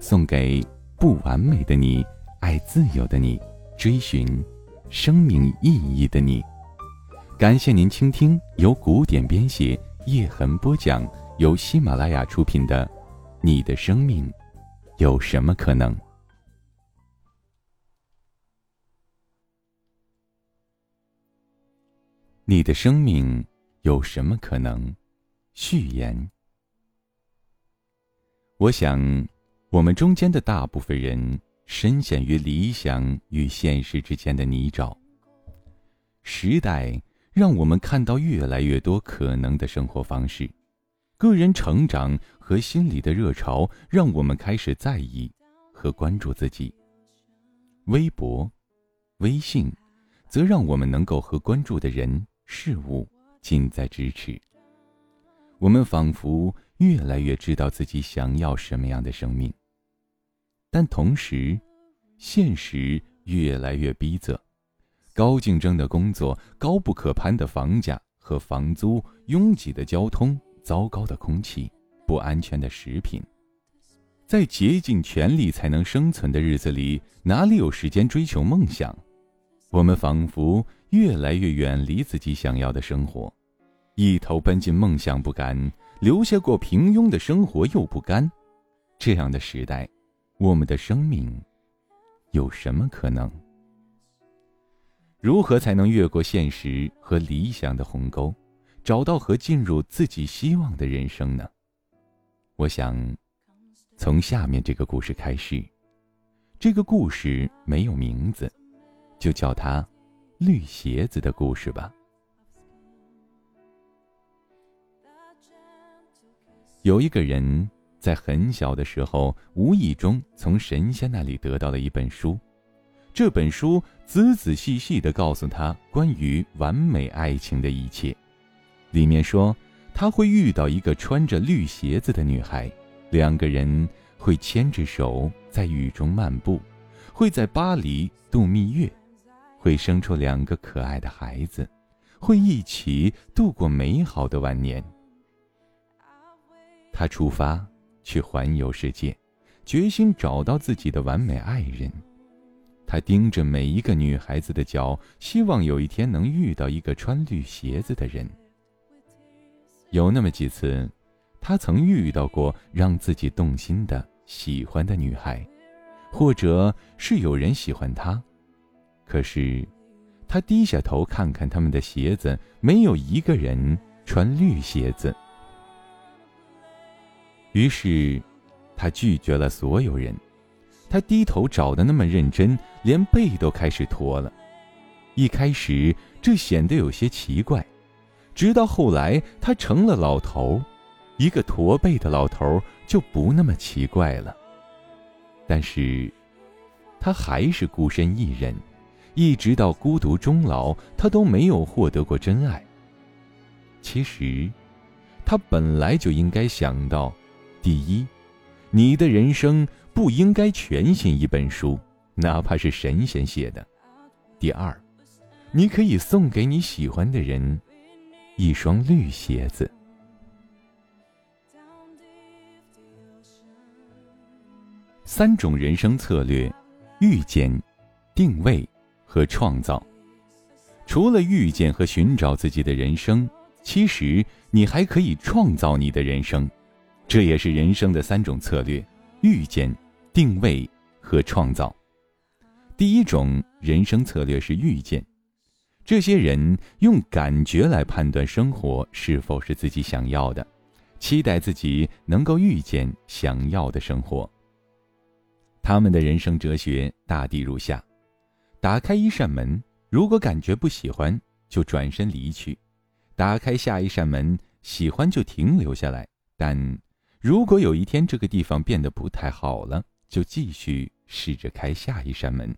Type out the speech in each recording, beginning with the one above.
送给不完美的你，爱自由的你，追寻生命意义的你。感谢您倾听由古典编写、叶痕播讲、由喜马拉雅出品的《你的生命有什么可能》。你的生命有什么可能？序言。我想，我们中间的大部分人深陷于理想与现实之间的泥沼。时代。让我们看到越来越多可能的生活方式，个人成长和心理的热潮让我们开始在意和关注自己。微博、微信，则让我们能够和关注的人事物近在咫尺。我们仿佛越来越知道自己想要什么样的生命，但同时，现实越来越逼仄。高竞争的工作，高不可攀的房价和房租，拥挤的交通，糟糕的空气，不安全的食品，在竭尽全力才能生存的日子里，哪里有时间追求梦想？我们仿佛越来越远离自己想要的生活，一头奔进梦想不甘，留下过平庸的生活又不甘。这样的时代，我们的生命有什么可能？如何才能越过现实和理想的鸿沟，找到和进入自己希望的人生呢？我想，从下面这个故事开始。这个故事没有名字，就叫它《绿鞋子的故事》吧。有一个人在很小的时候，无意中从神仙那里得到了一本书。这本书仔仔细细的告诉他关于完美爱情的一切，里面说他会遇到一个穿着绿鞋子的女孩，两个人会牵着手在雨中漫步，会在巴黎度蜜月，会生出两个可爱的孩子，会一起度过美好的晚年。他出发去环游世界，决心找到自己的完美爱人。他盯着每一个女孩子的脚，希望有一天能遇到一个穿绿鞋子的人。有那么几次，他曾遇到过让自己动心的、喜欢的女孩，或者是有人喜欢他，可是，他低下头看看他们的鞋子，没有一个人穿绿鞋子。于是，他拒绝了所有人。他低头找的那么认真，连背都开始驼了。一开始这显得有些奇怪，直到后来他成了老头，一个驼背的老头就不那么奇怪了。但是，他还是孤身一人，一直到孤独终老，他都没有获得过真爱。其实，他本来就应该想到：第一，你的人生。不应该全信一本书，哪怕是神仙写的。第二，你可以送给你喜欢的人一双绿鞋子。三种人生策略：遇见、定位和创造。除了遇见和寻找自己的人生，其实你还可以创造你的人生。这也是人生的三种策略：遇见。定位和创造。第一种人生策略是遇见，这些人用感觉来判断生活是否是自己想要的，期待自己能够遇见想要的生活。他们的人生哲学大抵如下：打开一扇门，如果感觉不喜欢，就转身离去；打开下一扇门，喜欢就停留下来。但如果有一天这个地方变得不太好了，就继续试着开下一扇门。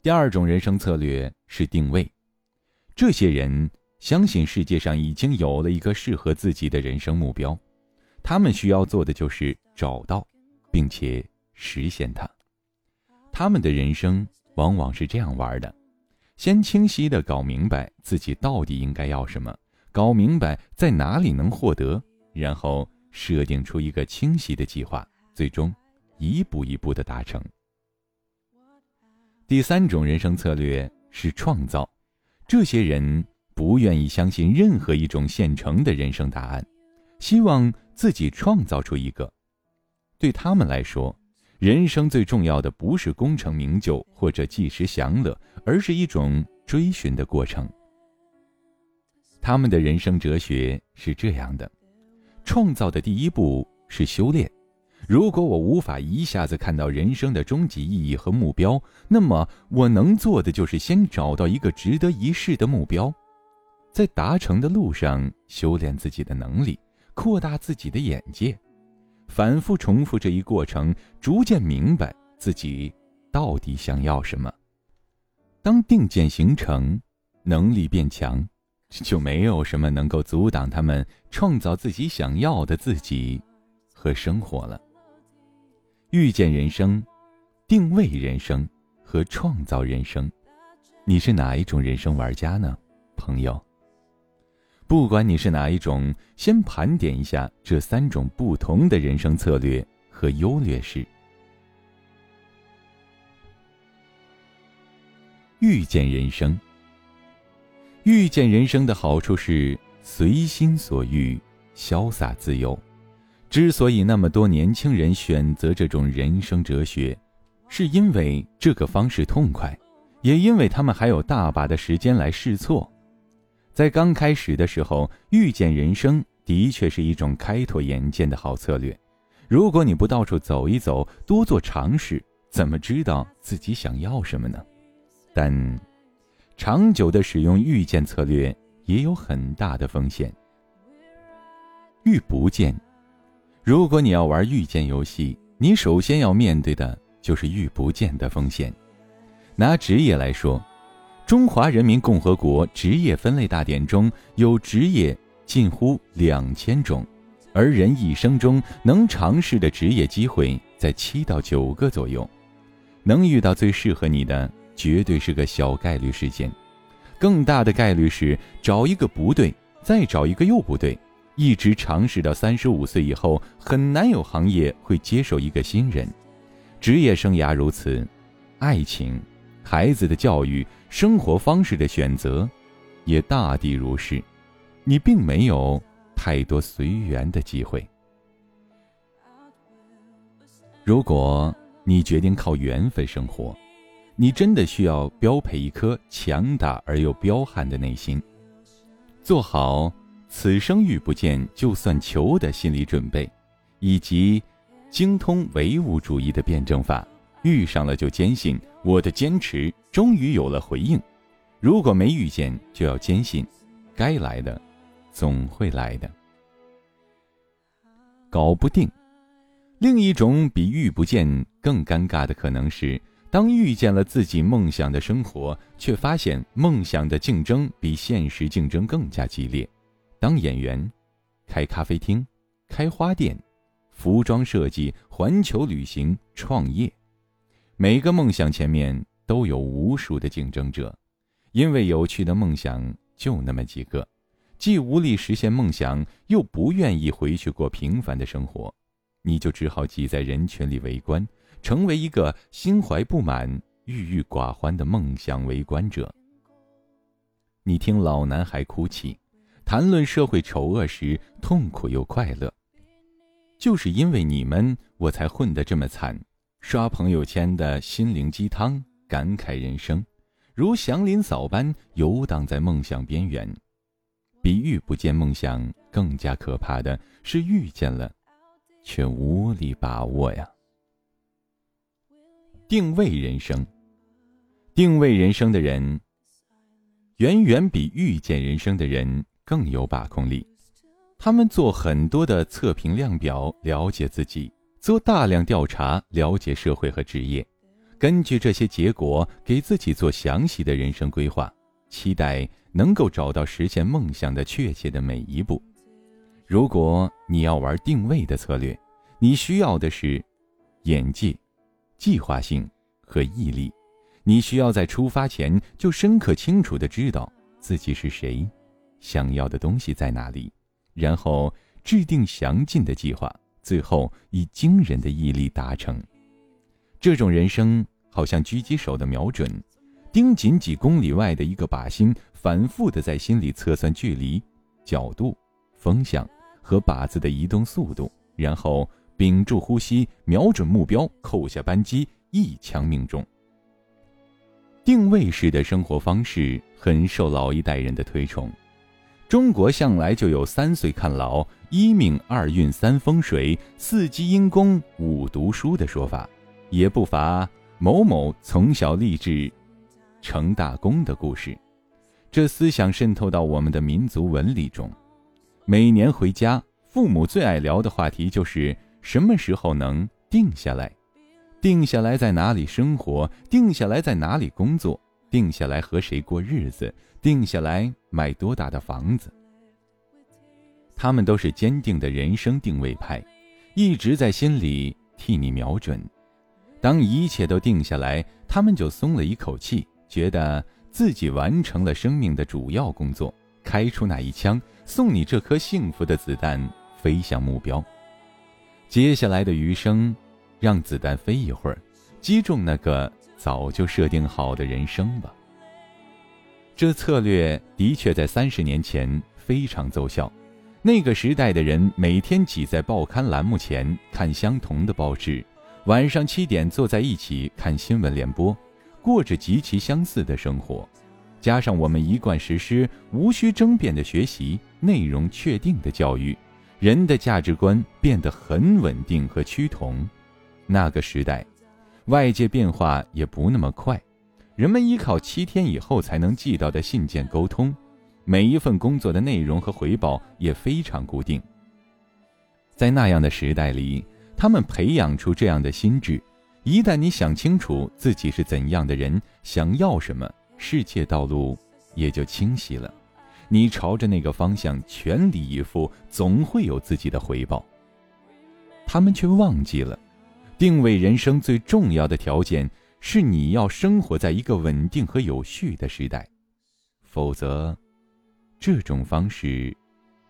第二种人生策略是定位，这些人相信世界上已经有了一个适合自己的人生目标，他们需要做的就是找到，并且实现它。他们的人生往往是这样玩的：先清晰的搞明白自己到底应该要什么，搞明白在哪里能获得，然后设定出一个清晰的计划，最终一步一步的达成。第三种人生策略是创造，这些人不愿意相信任何一种现成的人生答案，希望自己创造出一个。对他们来说。人生最重要的不是功成名就或者即时享乐，而是一种追寻的过程。他们的人生哲学是这样的：创造的第一步是修炼。如果我无法一下子看到人生的终极意义和目标，那么我能做的就是先找到一个值得一试的目标，在达成的路上修炼自己的能力，扩大自己的眼界。反复重复这一过程，逐渐明白自己到底想要什么。当定见形成，能力变强，就没有什么能够阻挡他们创造自己想要的自己和生活了。遇见人生、定位人生和创造人生，你是哪一种人生玩家呢，朋友？不管你是哪一种，先盘点一下这三种不同的人生策略和优劣势。遇见人生，遇见人生的好处是随心所欲、潇洒自由。之所以那么多年轻人选择这种人生哲学，是因为这个方式痛快，也因为他们还有大把的时间来试错。在刚开始的时候，遇见人生的确是一种开拓眼界的好策略。如果你不到处走一走，多做尝试，怎么知道自己想要什么呢？但，长久的使用预见策略也有很大的风险。遇不见，如果你要玩遇见游戏，你首先要面对的就是遇不见的风险。拿职业来说。中华人民共和国职业分类大典中有职业近乎两千种，而人一生中能尝试的职业机会在七到九个左右，能遇到最适合你的绝对是个小概率事件，更大的概率是找一个不对，再找一个又不对，一直尝试到三十五岁以后，很难有行业会接受一个新人。职业生涯如此，爱情。孩子的教育、生活方式的选择，也大抵如是。你并没有太多随缘的机会。如果你决定靠缘分生活，你真的需要标配一颗强大而又彪悍的内心，做好此生遇不见就算求的心理准备，以及精通唯物主义的辩证法。遇上了就坚信我的坚持终于有了回应，如果没遇见，就要坚信，该来的总会来的。搞不定，另一种比遇不见更尴尬的可能是，当遇见了自己梦想的生活，却发现梦想的竞争比现实竞争更加激烈。当演员，开咖啡厅，开花店，服装设计，环球旅行，创业。每个梦想前面都有无数的竞争者，因为有趣的梦想就那么几个，既无力实现梦想，又不愿意回去过平凡的生活，你就只好挤在人群里围观，成为一个心怀不满、郁郁寡欢的梦想围观者。你听老男孩哭泣，谈论社会丑恶时痛苦又快乐，就是因为你们，我才混得这么惨。刷朋友圈的心灵鸡汤，感慨人生，如祥林嫂般游荡在梦想边缘。比遇不见梦想更加可怕的是遇见了，却无力把握呀。定位人生，定位人生的人，远远比遇见人生的人更有把控力。他们做很多的测评量表，了解自己。做大量调查，了解社会和职业，根据这些结果给自己做详细的人生规划，期待能够找到实现梦想的确切的每一步。如果你要玩定位的策略，你需要的是眼界、计划性和毅力。你需要在出发前就深刻清楚的知道自己是谁，想要的东西在哪里，然后制定详尽的计划，最后以惊人的毅力达成。这种人生好像狙击手的瞄准，盯紧几公里外的一个靶心，反复的在心里测算距离、角度、风向和靶子的移动速度，然后屏住呼吸，瞄准目标，扣下扳机，一枪命中。定位式的生活方式很受老一代人的推崇。中国向来就有“三岁看老，一命二运三风水，四积阴功五读书”的说法，也不乏某某从小立志成大功的故事。这思想渗透到我们的民族纹理中。每年回家，父母最爱聊的话题就是什么时候能定下来。定下来在哪里生活？定下来在哪里工作？定下来和谁过日子？定下来买多大的房子？他们都是坚定的人生定位派，一直在心里替你瞄准。当一切都定下来，他们就松了一口气，觉得自己完成了生命的主要工作，开出那一枪，送你这颗幸福的子弹，飞向目标。接下来的余生。让子弹飞一会儿，击中那个早就设定好的人生吧。这策略的确在三十年前非常奏效。那个时代的人每天挤在报刊栏目前看相同的报纸，晚上七点坐在一起看新闻联播，过着极其相似的生活。加上我们一贯实施无需争辩的学习、内容确定的教育，人的价值观变得很稳定和趋同。那个时代，外界变化也不那么快，人们依靠七天以后才能寄到的信件沟通，每一份工作的内容和回报也非常固定。在那样的时代里，他们培养出这样的心智：一旦你想清楚自己是怎样的人，想要什么，世界道路也就清晰了。你朝着那个方向全力以赴，总会有自己的回报。他们却忘记了。定位人生最重要的条件是你要生活在一个稳定和有序的时代，否则，这种方式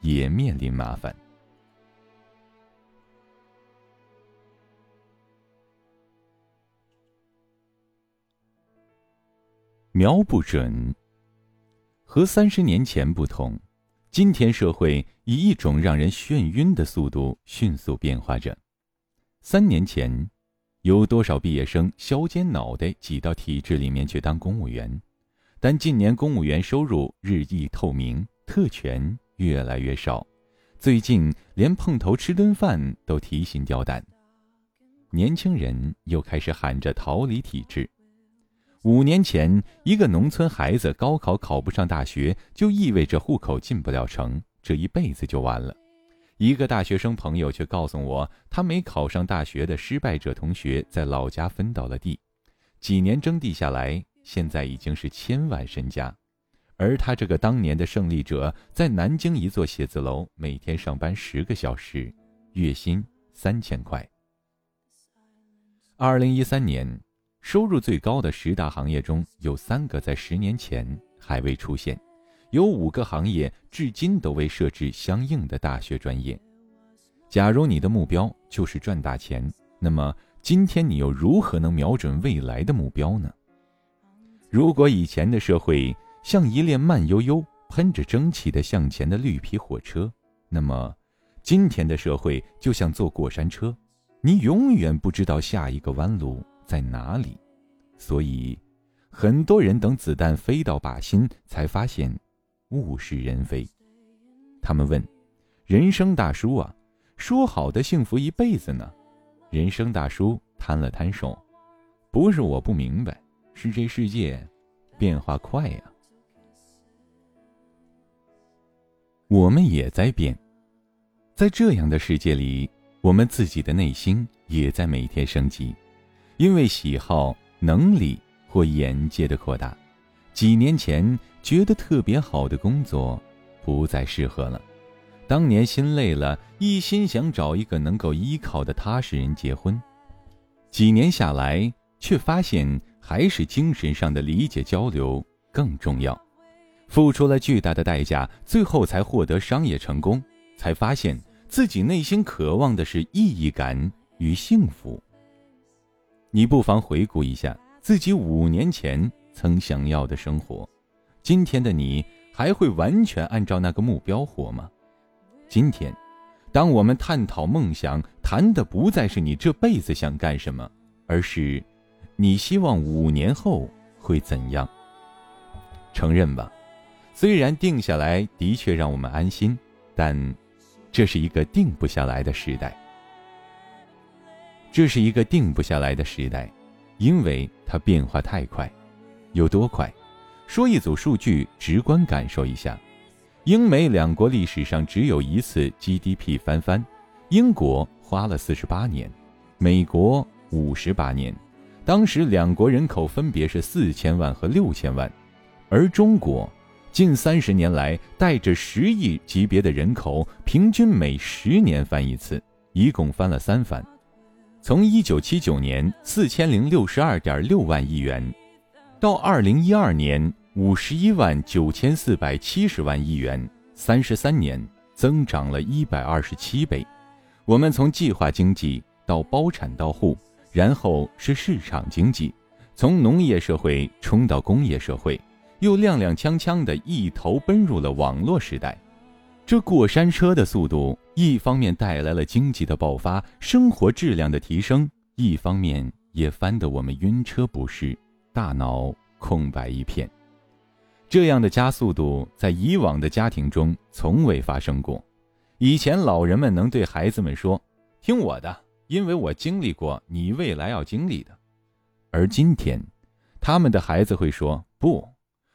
也面临麻烦。瞄不准。和三十年前不同，今天社会以一种让人眩晕的速度迅速变化着。三年前，有多少毕业生削尖脑袋挤到体制里面去当公务员？但近年公务员收入日益透明，特权越来越少，最近连碰头吃顿饭都提心吊胆。年轻人又开始喊着逃离体制。五年前，一个农村孩子高考考不上大学，就意味着户口进不了城，这一辈子就完了。一个大学生朋友却告诉我，他没考上大学的失败者同学在老家分到了地，几年征地下来，现在已经是千万身家。而他这个当年的胜利者，在南京一座写字楼每天上班十个小时，月薪三千块。二零一三年，收入最高的十大行业中有三个在十年前还未出现。有五个行业至今都未设置相应的大学专业。假如你的目标就是赚大钱，那么今天你又如何能瞄准未来的目标呢？如果以前的社会像一列慢悠悠、喷着蒸汽的向前的绿皮火车，那么今天的社会就像坐过山车，你永远不知道下一个弯路在哪里。所以，很多人等子弹飞到靶心，才发现。物是人非，他们问：“人生大叔啊，说好的幸福一辈子呢？”人生大叔摊了摊手：“不是我不明白，是这世界变化快呀。我们也在变，在这样的世界里，我们自己的内心也在每天升级，因为喜好、能力或眼界的扩大，几年前觉得特别好的工作，不再适合了。当年心累了，一心想找一个能够依靠的踏实人结婚，几年下来，却发现还是精神上的理解交流更重要。付出了巨大的代价，最后才获得商业成功，才发现自己内心渴望的是意义感与幸福。你不妨回顾一下自己五年前曾想要的生活，今天的你还会完全按照那个目标活吗？今天，当我们探讨梦想，谈的不再是你这辈子想干什么，而是你希望五年后会怎样。承认吧，虽然定下来的确让我们安心，但这是一个定不下来的时代。这是一个定不下来的时代，因为它变化太快，有多快？说一组数据，直观感受一下。英美两国历史上只有一次 GDP 翻番，英国花了四十八年，美国五十八年。当时两国人口分别是四千万和六千万，而中国近三十年来带着十亿级别的人口，平均每十年翻一次，一共翻了三番。从一九七九年四千零六十二点六万亿元，到二零一二年。五十一万九千四百七十万亿元，三十三年增长了一百二十七倍。我们从计划经济到包产到户，然后是市场经济，从农业社会冲到工业社会，又踉踉跄跄的一头奔入了网络时代。这过山车的速度，一方面带来了经济的爆发、生活质量的提升，一方面也翻得我们晕车不适，大脑空白一片。这样的加速度在以往的家庭中从未发生过。以前老人们能对孩子们说：“听我的，因为我经历过你未来要经历的。”而今天，他们的孩子会说：“不，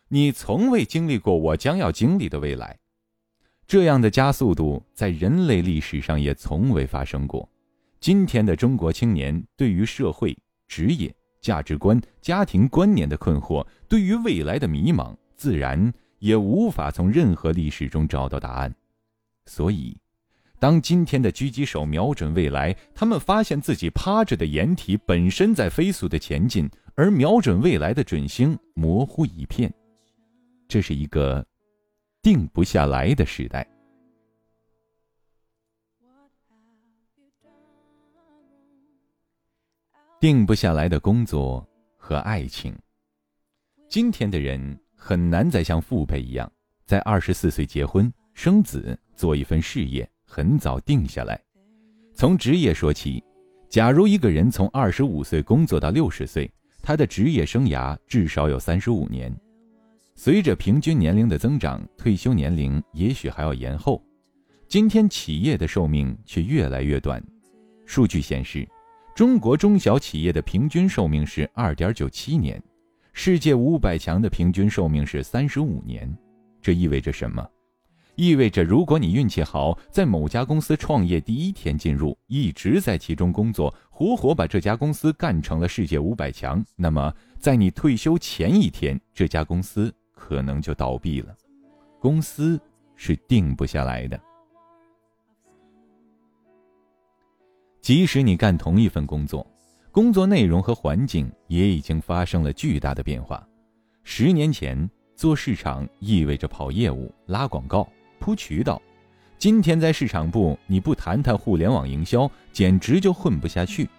你从未经历过我将要经历的未来。”这样的加速度在人类历史上也从未发生过。今天的中国青年对于社会、职业、价值观、家庭观念的困惑，对于未来的迷茫。自然也无法从任何历史中找到答案，所以，当今天的狙击手瞄准未来，他们发现自己趴着的掩体本身在飞速的前进，而瞄准未来的准星模糊一片。这是一个定不下来的时代，定不下来的工作和爱情。今天的人。很难再像父辈一样，在二十四岁结婚生子，做一份事业，很早定下来。从职业说起，假如一个人从二十五岁工作到六十岁，他的职业生涯至少有三十五年。随着平均年龄的增长，退休年龄也许还要延后。今天企业的寿命却越来越短。数据显示，中国中小企业的平均寿命是二点九七年。世界五百强的平均寿命是三十五年，这意味着什么？意味着如果你运气好，在某家公司创业第一天进入，一直在其中工作，活活把这家公司干成了世界五百强，那么在你退休前一天，这家公司可能就倒闭了。公司是定不下来的，即使你干同一份工作。工作内容和环境也已经发生了巨大的变化。十年前做市场意味着跑业务、拉广告、铺渠道，今天在市场部你不谈谈互联网营销，简直就混不下去。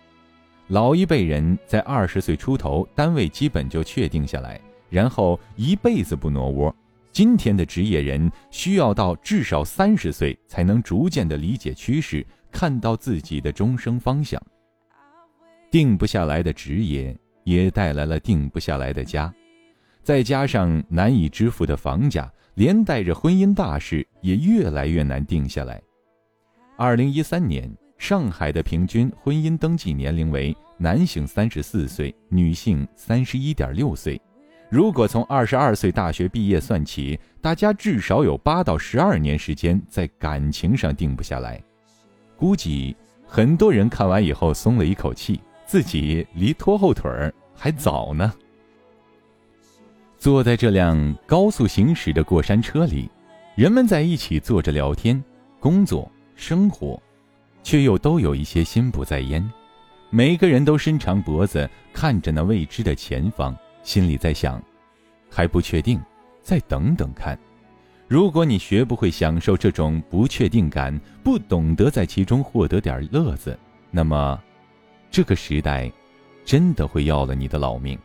老一辈人在二十岁出头，单位基本就确定下来，然后一辈子不挪窝。今天的职业人需要到至少三十岁才能逐渐的理解趋势，看到自己的终生方向。定不下来的职业，也带来了定不下来的家，再加上难以支付的房价，连带着婚姻大事也越来越难定下来。二零一三年，上海的平均婚姻登记年龄为男性三十四岁，女性三十一点六岁。如果从二十二岁大学毕业算起，大家至少有八到十二年时间在感情上定不下来，估计。很多人看完以后松了一口气，自己离拖后腿儿还早呢。坐在这辆高速行驶的过山车里，人们在一起坐着聊天、工作、生活，却又都有一些心不在焉。每个人都伸长脖子看着那未知的前方，心里在想：还不确定，再等等看。如果你学不会享受这种不确定感，不懂得在其中获得点乐子，那么，这个时代，真的会要了你的老命。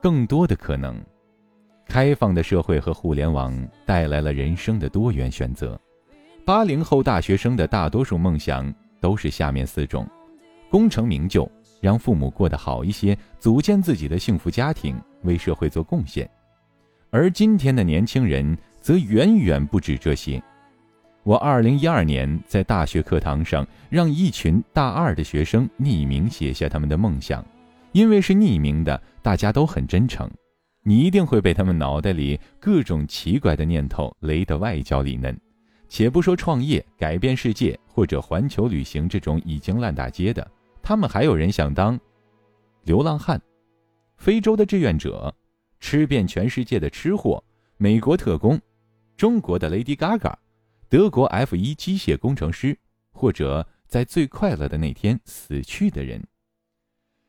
更多的可能，开放的社会和互联网带来了人生的多元选择。八零后大学生的大多数梦想都是下面四种：功成名就，让父母过得好一些，组建自己的幸福家庭，为社会做贡献。而今天的年轻人则远远不止这些。我二零一二年在大学课堂上让一群大二的学生匿名写下他们的梦想，因为是匿名的，大家都很真诚。你一定会被他们脑袋里各种奇怪的念头雷得外焦里嫩。且不说创业、改变世界或者环球旅行这种已经烂大街的，他们还有人想当流浪汉、非洲的志愿者。吃遍全世界的吃货，美国特工，中国的 Lady Gaga，德国 F 一机械工程师，或者在最快乐的那天死去的人。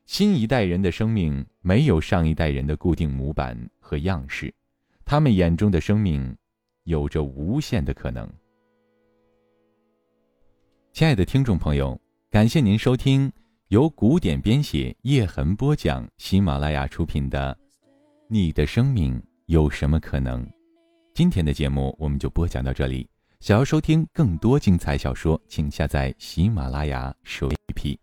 新一代人的生命没有上一代人的固定模板和样式，他们眼中的生命有着无限的可能。亲爱的听众朋友，感谢您收听由古典编写、叶痕播讲、喜马拉雅出品的。你的生命有什么可能？今天的节目我们就播讲到这里。想要收听更多精彩小说，请下载喜马拉雅手 APP。